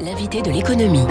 L'invité de l'économie.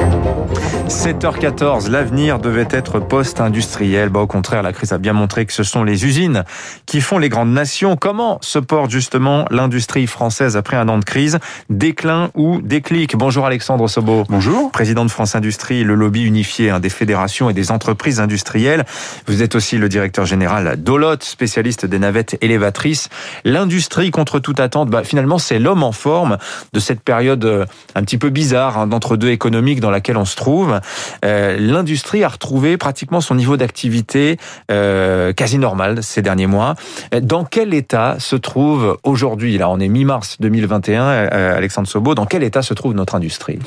7h14, l'avenir devait être post-industriel. Bah, au contraire, la crise a bien montré que ce sont les usines qui font les grandes nations. Comment se porte justement l'industrie française après un an de crise? Déclin ou déclic? Bonjour Alexandre Sobo. Bonjour. Président de France Industrie, le lobby unifié hein, des fédérations et des entreprises industrielles. Vous êtes aussi le directeur général d'Olot, spécialiste des navettes élévatrices. L'industrie contre toute attente, bah, finalement, c'est l'homme en forme de cette période euh, un petit peu bizarre Hein, d'entre-deux économiques dans laquelle on se trouve, euh, l'industrie a retrouvé pratiquement son niveau d'activité euh, quasi normal ces derniers mois. Dans quel état se trouve aujourd'hui, là on est mi-mars 2021, euh, Alexandre Sobo, dans quel état se trouve notre industrie?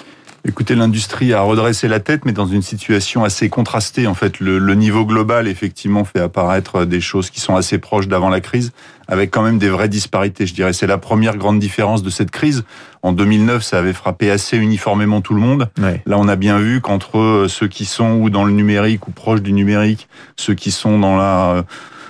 Écoutez, l'industrie a redressé la tête, mais dans une situation assez contrastée. En fait, le, le, niveau global, effectivement, fait apparaître des choses qui sont assez proches d'avant la crise, avec quand même des vraies disparités, je dirais. C'est la première grande différence de cette crise. En 2009, ça avait frappé assez uniformément tout le monde. Ouais. Là, on a bien vu qu'entre ceux qui sont ou dans le numérique ou proches du numérique, ceux qui sont dans la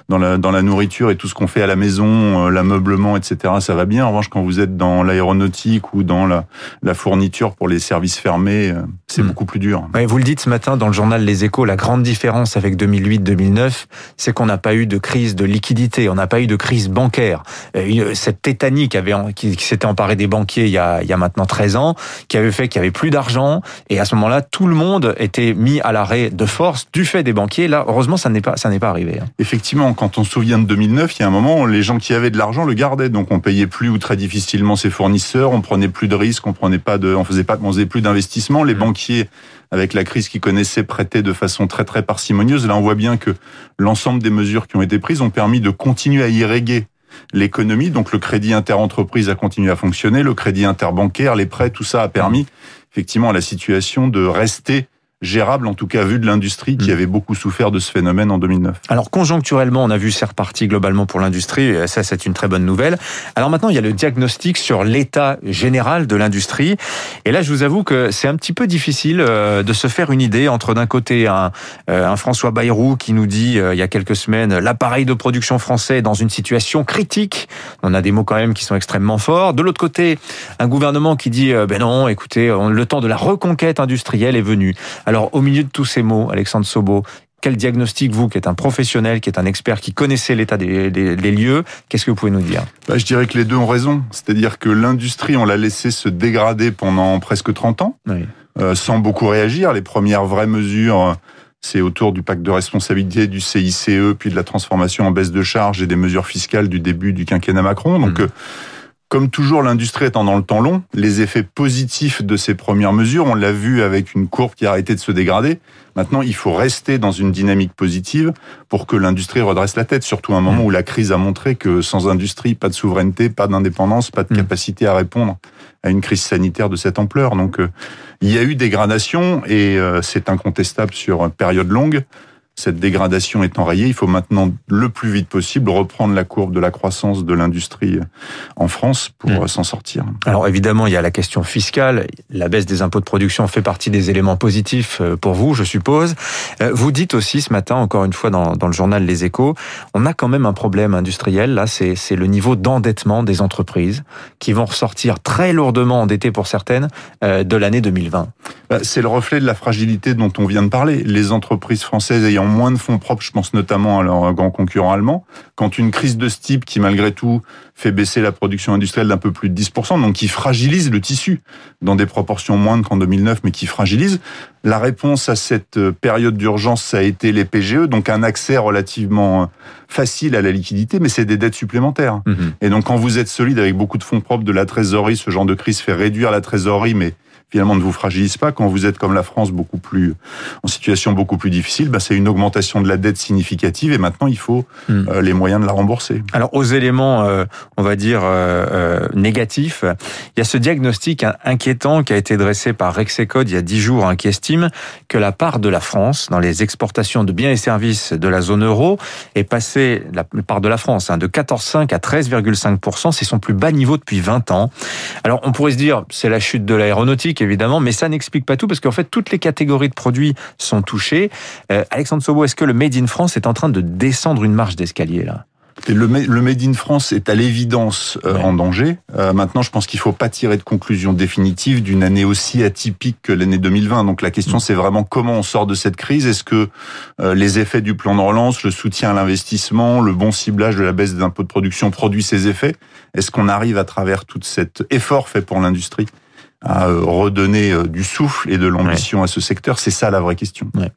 dans la, dans la nourriture et tout ce qu'on fait à la maison, euh, l'ameublement, etc., ça va bien. En revanche, quand vous êtes dans l'aéronautique ou dans la, la, fourniture pour les services fermés, euh, c'est mmh. beaucoup plus dur. Ouais, vous le dites ce matin dans le journal Les Échos, la grande différence avec 2008-2009, c'est qu'on n'a pas eu de crise de liquidité, on n'a pas eu de crise bancaire. Euh, cette tétanie qui, avait, qui, qui s'était emparée des banquiers il y, a, il y a maintenant 13 ans, qui avait fait qu'il n'y avait plus d'argent, et à ce moment-là, tout le monde était mis à l'arrêt de force du fait des banquiers. Là, heureusement, ça n'est pas, ça n'est pas arrivé. Hein. Quand on se souvient de 2009, il y a un moment, les gens qui avaient de l'argent le gardaient, donc on payait plus ou très difficilement ses fournisseurs, on prenait plus de risques, on prenait pas de, on faisait pas, on faisait plus d'investissement. Les mmh. banquiers, avec la crise qu'ils connaissaient, prêtaient de façon très très parcimonieuse. Là, on voit bien que l'ensemble des mesures qui ont été prises ont permis de continuer à irriguer l'économie. Donc le crédit interentreprise a continué à fonctionner, le crédit interbancaire, les prêts, tout ça a permis effectivement à la situation de rester gérable, en tout cas vu de l'industrie qui avait beaucoup souffert de ce phénomène en 2009. Alors conjoncturellement, on a vu c'est reparti globalement pour l'industrie, et ça c'est une très bonne nouvelle. Alors maintenant, il y a le diagnostic sur l'état général de l'industrie, et là je vous avoue que c'est un petit peu difficile de se faire une idée entre d'un côté un, un François Bayrou qui nous dit il y a quelques semaines l'appareil de production français est dans une situation critique. On a des mots quand même qui sont extrêmement forts. De l'autre côté, un gouvernement qui dit ben non, écoutez, le temps de la reconquête industrielle est venu. Alors, au milieu de tous ces mots, Alexandre Sobo, quel diagnostic, vous, qui êtes un professionnel, qui êtes un expert, qui connaissez l'état des, des, des, lieux, qu'est-ce que vous pouvez nous dire? Bah, Je dirais que les deux ont raison. C'est-à-dire que l'industrie, on l'a laissé se dégrader pendant presque 30 ans, oui. euh, sans beaucoup réagir. Les premières vraies mesures, c'est autour du pacte de responsabilité, du CICE, puis de la transformation en baisse de charges et des mesures fiscales du début du quinquennat Macron. Donc, mmh. Comme toujours, l'industrie étant dans le temps long, les effets positifs de ces premières mesures, on l'a vu avec une courbe qui a arrêté de se dégrader. Maintenant, il faut rester dans une dynamique positive pour que l'industrie redresse la tête, surtout à un moment où la crise a montré que sans industrie, pas de souveraineté, pas d'indépendance, pas de capacité à répondre à une crise sanitaire de cette ampleur. Donc, euh, il y a eu dégradation et euh, c'est incontestable sur une période longue cette dégradation est enrayée, il faut maintenant le plus vite possible reprendre la courbe de la croissance de l'industrie en France pour mmh. s'en sortir. Alors évidemment, il y a la question fiscale. La baisse des impôts de production fait partie des éléments positifs euh, pour vous, je suppose. Euh, vous dites aussi ce matin, encore une fois dans, dans le journal Les Échos, on a quand même un problème industriel. Là, c'est le niveau d'endettement des entreprises qui vont ressortir très lourdement endettées pour certaines euh, de l'année 2020. C'est le reflet de la fragilité dont on vient de parler. Les entreprises françaises ayant moins de fonds propres, je pense notamment à leurs grands concurrents allemands, quand une crise de ce type qui malgré tout fait baisser la production industrielle d'un peu plus de 10%, donc qui fragilise le tissu dans des proportions moindres qu'en 2009, mais qui fragilise, la réponse à cette période d'urgence, ça a été les PGE, donc un accès relativement facile à la liquidité, mais c'est des dettes supplémentaires. Mmh. Et donc quand vous êtes solide avec beaucoup de fonds propres, de la trésorerie, ce genre de crise fait réduire la trésorerie, mais finalement ne vous fragilise pas. Quand vous êtes comme la France, beaucoup plus en situation beaucoup plus difficile, bah, c'est une augmentation de la dette significative et maintenant il faut mmh. euh, les moyens de la rembourser. Alors aux éléments, euh, on va dire euh, négatifs, il y a ce diagnostic inquiétant qui a été dressé par Rexecode il y a dix jours, hein, qui estime que la part de la France dans les exportations de biens et services de la zone euro est passée, la part de la France, hein, de 14,5 à 13,5 C'est son plus bas niveau depuis 20 ans. Alors on pourrait se dire, c'est la chute de l'aéronautique évidemment, mais ça n'explique pas tout parce qu'en fait, toutes les catégories de produits sont touchées. Euh, Alexandre Sobo, est-ce que le Made in France est en train de descendre une marche d'escalier là? Le, Made in France est à l'évidence euh, en danger. Euh, maintenant, je pense qu'il faut pas tirer de conclusion définitive d'une année aussi atypique que l'année 2020. Donc la question, mm. c'est vraiment comment on sort de cette crise. Est-ce que euh, les effets du plan de relance, le soutien à l'investissement, le bon ciblage de la baisse des impôts de production produit ses effets? Est-ce qu'on arrive à travers tout cet effort fait pour l'industrie? À euh, redonner euh, du souffle et de l'ambition à ce secteur C'est ça la vraie question. Ouais.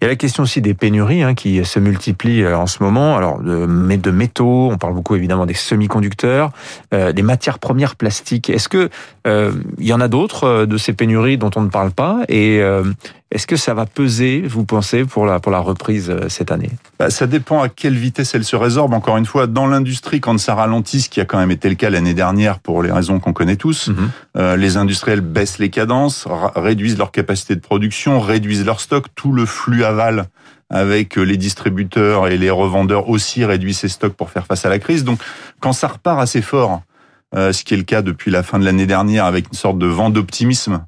Il y a la question aussi des pénuries hein, qui se multiplient euh, en ce moment. Alors de, de métaux, on parle beaucoup évidemment des semi-conducteurs, euh, des matières premières plastiques. Est-ce que euh, il y en a d'autres de ces pénuries dont on ne parle pas? Et est-ce que ça va peser, vous pensez, pour la, pour la reprise euh, cette année? Bah, Ça dépend à quelle vitesse elle se résorbe. Encore une fois, dans l'industrie, quand ça ralentit, ce qui a quand même été le cas l'année dernière pour les raisons qu'on connaît tous, mhm. euh, les industriels baissent les cadences, réduisent leur capacité de production, réduisent leur stock, tout le flux aval avec euh, les distributeurs et les revendeurs aussi réduisent ses stocks pour faire face à la crise. Donc, quand ça repart assez fort, ce qui est le cas depuis la fin de l'année dernière avec une sorte de vent d'optimisme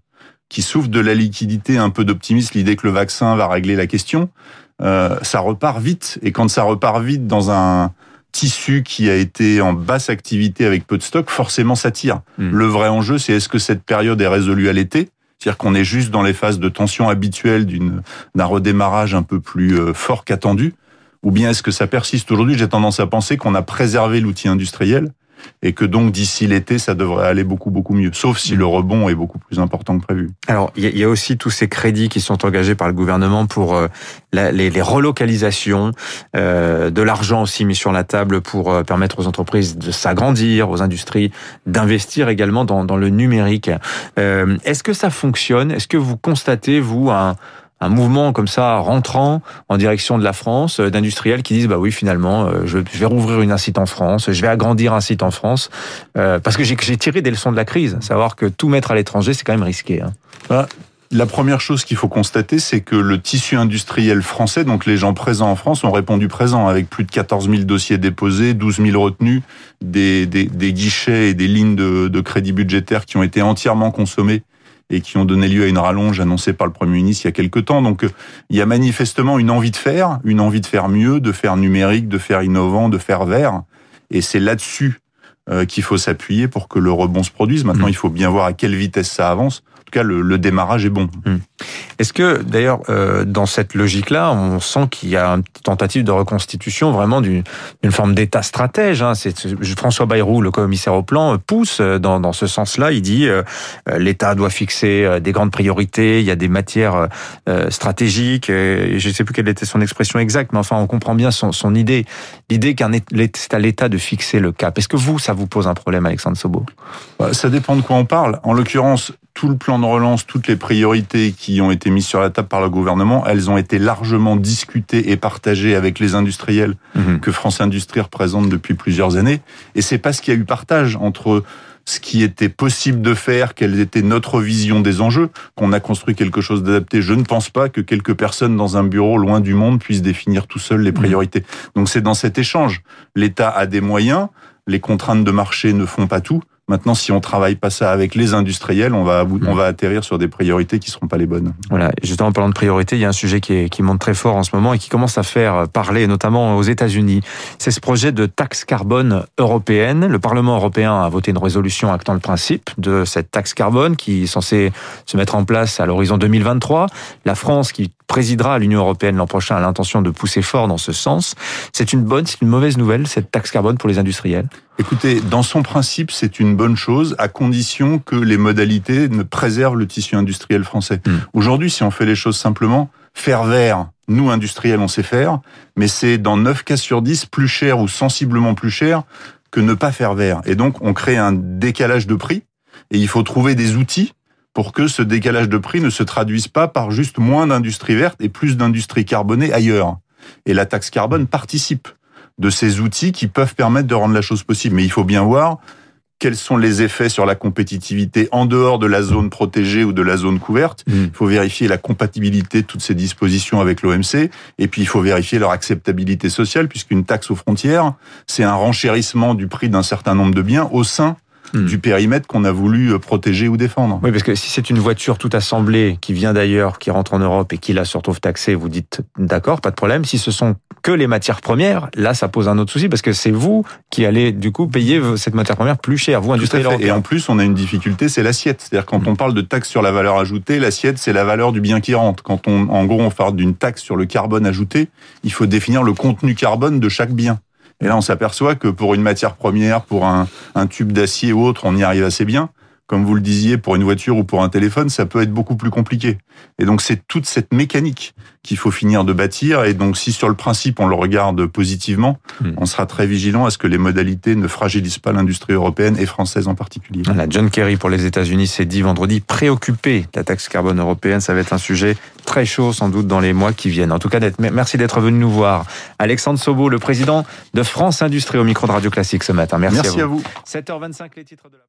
qui souffre de la liquidité, un peu d'optimisme, l'idée que le vaccin va régler la question, euh, ça repart vite. Et quand ça repart vite dans un tissu qui a été en basse activité avec peu de stock, forcément ça tire. Hmm. Le vrai enjeu, c'est est-ce que cette période est résolue à l'été? C'est-à-dire qu'on est juste dans les phases de tension habituelles d'un redémarrage un peu plus euh, fort qu'attendu, ou bien est-ce que ça persiste? Aujourd'hui J'ai tendance à penser qu'on a préservé l'outil industriel et que donc d'ici l'été, ça devrait aller beaucoup beaucoup mieux, sauf si le rebond est beaucoup plus important que prévu. Alors il y a aussi tous ces crédits qui sont engagés par le gouvernement pour euh, les, relocalisations, euh, de l'argent aussi mis sur la table pour euh, permettre aux entreprises de s'agrandir, aux industries d'investir également dans, dans le numérique. Est-ce que ça fonctionne? Est-ce que vous constatez vous un un mouvement comme ça rentrant en direction de la France, euh, d'industriels qui disent bah oui finalement euh, je vais rouvrir une site en France, je vais agrandir un site en France, euh, parce que j'ai tiré des leçons de la crise, savoir que tout mettre à l'étranger c'est quand même risqué. Hein. Bah, la première chose qu'il faut constater, c'est que le tissu industriel français, donc les gens présents en France, ont répondu présent avec plus de 14 000 dossiers déposés, 12 000 retenus, des guichets et des lignes de, de crédit budgétaire qui ont été entièrement consommés et qui ont donné lieu à une rallonge annoncée par le Premier ministre il y a quelques temps. Donc il y a manifestement une envie de faire, une envie de faire mieux, de faire numérique, de faire innovant, de faire vert. Et c'est là-dessus euh, qu'il faut s'appuyer pour que le rebond se produise. Maintenant, mmh. il faut bien voir à quelle vitesse ça avance cas, le, démarrage est bon. Hmm. Est-ce que, d'ailleurs, euh, dans cette logique-là, on sent qu'il y a une tentative de reconstitution vraiment d'une forme d'État stratège hein? François Bayrou, le commissaire au plan, pousse dans, dans ce sens-là. Il dit euh, l'État doit fixer euh, des grandes priorités. Il y a des matières euh, stratégiques. Et je ne sais plus quelle était son expression exacte, mais enfin, on comprend bien son, son idée. L'idée qu'un c'est à l'État de fixer le cap. Est-ce que vous, ça vous pose un problème, Alexandre Sobo bah, Ça dépend de quoi on parle. En l'occurrence, tout le plan de relance, toutes les priorités qui ont été mises sur la table par le gouvernement, elles ont été largement discutées et partagées avec les industriels mhm. que France Industrie représente depuis plusieurs années. Et c'est parce qu'il y a eu partage entre ce qui était possible de faire, quelle était notre vision des enjeux, qu'on a construit quelque chose d'adapté. Je ne pense pas que quelques personnes dans un bureau loin du monde puissent définir tout seul les mhm. priorités. Donc c'est dans cet échange. L'État a des moyens, les contraintes de marché ne font pas tout. Maintenant, si on travaille pas ça avec les industriels, on va, on va atterrir sur des priorités qui seront pas les bonnes. Voilà. Justement, en parlant de priorités, il y a un sujet qui, est, qui monte très fort en ce moment et qui commence à faire parler, notamment aux États-Unis. C'est ce projet de taxe carbone européenne. Le Parlement européen a voté une résolution actant le principe de cette taxe carbone qui est censée se mettre en place à l'horizon 2023. La France, qui présidera l'Union européenne l'an prochain, a l'intention de pousser fort dans ce sens. C'est une bonne, c'est une mauvaise nouvelle, cette taxe carbone pour les industriels? Écoutez, dans son principe, c'est une bonne chose, à condition que les modalités ne préservent le tissu industriel français. Hmm. Aujourd'hui, si on fait les choses simplement, faire vert, nous, industriels, on sait faire, mais c'est dans 9 cas sur 10 plus cher ou sensiblement plus cher que ne pas faire vert. Et donc, on crée un décalage de prix, et il faut trouver des outils pour que ce décalage de prix ne se traduise pas par juste moins d'industrie verte et plus d'industrie carbonée ailleurs. Et la taxe carbone participe de ces outils qui peuvent permettre de rendre la chose possible. Mais il faut bien voir quels sont les effets sur la compétitivité en dehors de la zone protégée ou de la zone couverte. Mmh. Il faut vérifier la compatibilité de toutes ces dispositions avec l'OMC. Et puis, il faut vérifier leur acceptabilité sociale, puisqu'une taxe aux frontières, c'est un renchérissement du prix d'un certain nombre de biens au sein hmm. du périmètre qu'on a voulu protéger ou défendre. Oui, parce que si c'est une voiture toute assemblée qui vient d'ailleurs, qui rentre en Europe et qui là se retrouve taxée, vous dites d'accord, pas de problème. Si ce sont que les matières premières, là ça pose un autre souci parce que c'est vous qui allez du coup payer cette matière première plus cher, vous industriel Et en plus, on a une difficulté, c'est l'assiette. C'est-à-dire quand on parle de taxe sur la valeur ajoutée, l'assiette c'est la valeur du bien qui rentre. Quand on, en gros, on parle d'une taxe sur le carbone ajouté, il faut définir le contenu carbone de chaque bien. Et là, on s'aperçoit que pour une matière première, pour un, tube d'acier ou autre, on y arrive assez bien comme vous le disiez, pour une voiture ou pour un téléphone, ça peut être beaucoup plus compliqué. Et donc c'est toute cette mécanique qu'il faut finir de bâtir. Et donc si sur le principe on le regarde positivement, hmm. on sera très vigilant à ce que les modalités ne fragilisent pas l'industrie européenne et française en particulier. Voilà, John Kerry pour les États-Unis s'est dit vendredi préoccupé de la taxe carbone européenne. Ça va être un sujet très chaud sans doute dans les mois qui viennent. En tout cas, merci d'être venu nous voir. Alexandre Sobo, le président de France Industrie au micro de Radio Classique ce matin. Merci, merci à vous. À vous. 7h25 les titres de la